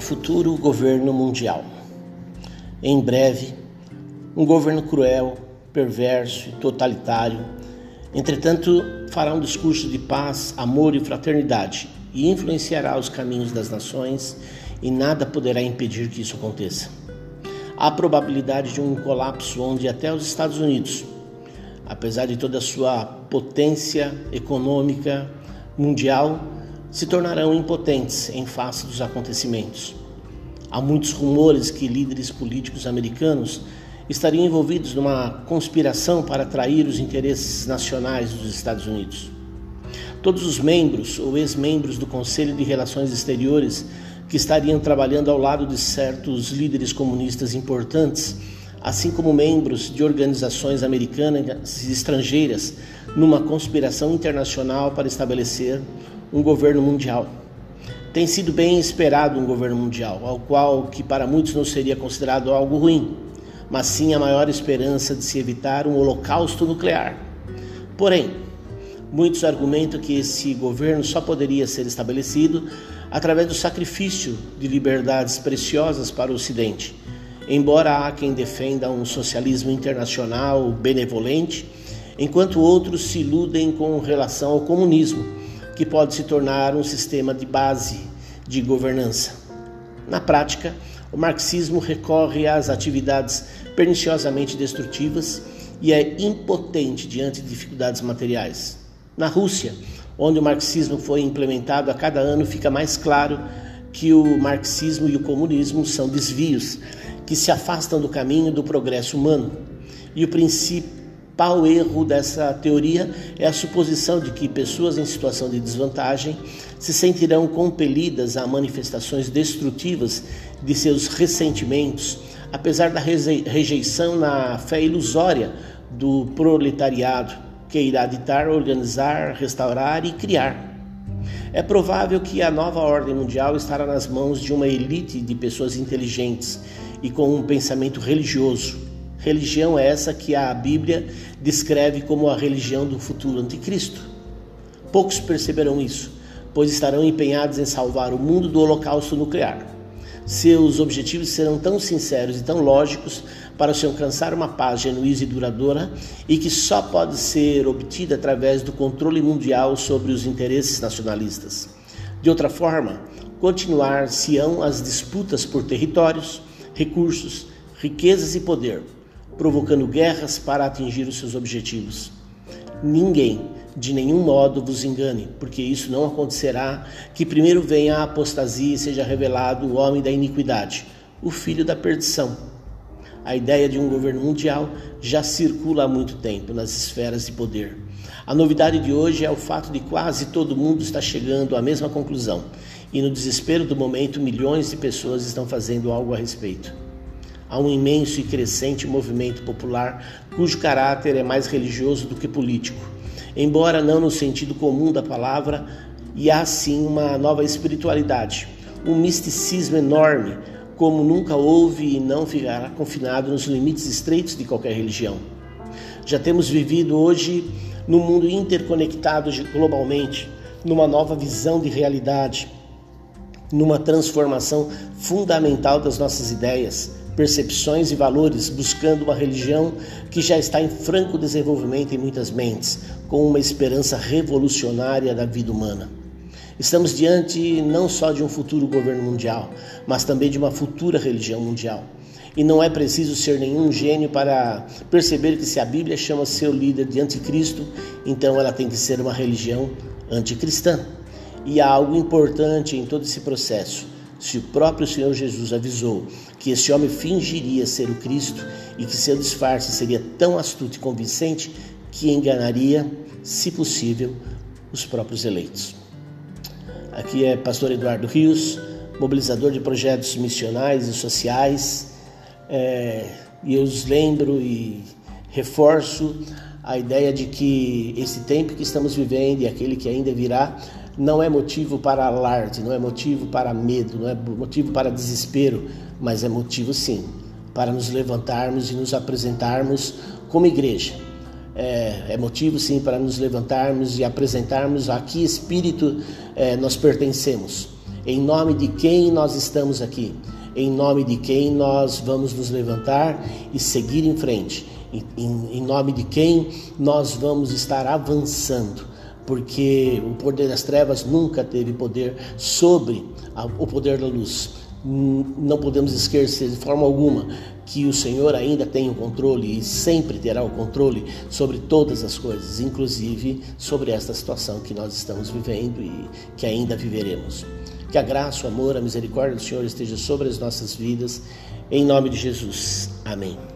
futuro governo mundial. Em breve, um governo cruel, perverso e totalitário, entretanto, fará um discurso de paz, amor e fraternidade e influenciará os caminhos das nações e nada poderá impedir que isso aconteça. Há probabilidade de um colapso onde até os Estados Unidos, apesar de toda a sua potência econômica mundial, se tornarão impotentes em face dos acontecimentos. Há muitos rumores que líderes políticos americanos estariam envolvidos numa conspiração para atrair os interesses nacionais dos Estados Unidos. Todos os membros ou ex-membros do Conselho de Relações Exteriores que estariam trabalhando ao lado de certos líderes comunistas importantes, assim como membros de organizações americanas e estrangeiras, numa conspiração internacional para estabelecer um governo mundial. Tem sido bem esperado um governo mundial, ao qual que para muitos não seria considerado algo ruim, mas sim a maior esperança de se evitar um holocausto nuclear. Porém, muitos argumentam que esse governo só poderia ser estabelecido através do sacrifício de liberdades preciosas para o Ocidente. Embora há quem defenda um socialismo internacional benevolente, enquanto outros se iludem com relação ao comunismo que pode se tornar um sistema de base de governança. Na prática, o marxismo recorre às atividades perniciosamente destrutivas e é impotente diante de dificuldades materiais. Na Rússia, onde o marxismo foi implementado a cada ano, fica mais claro que o marxismo e o comunismo são desvios que se afastam do caminho do progresso humano. E o principal erro dessa teoria é a suposição de que pessoas em situação de desvantagem se sentirão compelidas a manifestações destrutivas de seus ressentimentos, apesar da rejeição na fé ilusória do proletariado, que irá ditar, organizar, restaurar e criar. É provável que a nova ordem mundial estará nas mãos de uma elite de pessoas inteligentes e com um pensamento religioso Religião é essa que a Bíblia descreve como a religião do futuro anticristo. Poucos perceberão isso, pois estarão empenhados em salvar o mundo do holocausto nuclear. Seus objetivos serão tão sinceros e tão lógicos para se alcançar uma paz genuína e duradoura e que só pode ser obtida através do controle mundial sobre os interesses nacionalistas. De outra forma, continuar-se-ão as disputas por territórios, recursos, riquezas e poder provocando guerras para atingir os seus objetivos. Ninguém, de nenhum modo, vos engane, porque isso não acontecerá que primeiro venha a apostasia e seja revelado o homem da iniquidade, o filho da perdição. A ideia de um governo mundial já circula há muito tempo nas esferas de poder. A novidade de hoje é o fato de quase todo mundo estar chegando à mesma conclusão, e no desespero do momento, milhões de pessoas estão fazendo algo a respeito. Há um imenso e crescente movimento popular cujo caráter é mais religioso do que político, embora não no sentido comum da palavra, e há sim uma nova espiritualidade, um misticismo enorme, como nunca houve e não ficará confinado nos limites estreitos de qualquer religião. Já temos vivido hoje num mundo interconectado globalmente, numa nova visão de realidade, numa transformação fundamental das nossas ideias, percepções e valores, buscando uma religião que já está em franco desenvolvimento em muitas mentes, com uma esperança revolucionária da vida humana. Estamos diante não só de um futuro governo mundial, mas também de uma futura religião mundial. E não é preciso ser nenhum gênio para perceber que se a Bíblia chama seu líder de anticristo, então ela tem que ser uma religião anticristã. E há algo importante em todo esse processo se o próprio Senhor Jesus avisou que esse homem fingiria ser o Cristo e que seu disfarce seria tão astuto e convincente que enganaria, se possível, os próprios eleitos. Aqui é Pastor Eduardo Rios, mobilizador de projetos missionais e sociais, é, e eu os lembro e reforço a ideia de que esse tempo que estamos vivendo e aquele que ainda virá não é motivo para alarde, não é motivo para medo, não é motivo para desespero, mas é motivo sim para nos levantarmos e nos apresentarmos como igreja. É, é motivo sim para nos levantarmos e apresentarmos a que espírito é, nós pertencemos. Em nome de quem nós estamos aqui? Em nome de quem nós vamos nos levantar e seguir em frente? Em, em, nome de quem nós vamos estar avançando? Porque o poder das trevas nunca teve poder sobre a, o poder da luz. Não podemos esquecer de forma alguma que o Senhor ainda tem o controle e sempre terá o controle sobre todas as coisas, inclusive sobre esta situação que nós estamos vivendo e que ainda viveremos. Que a graça, o amor, a misericórdia do Senhor esteja sobre as nossas vidas, em nome de Jesus. Amém.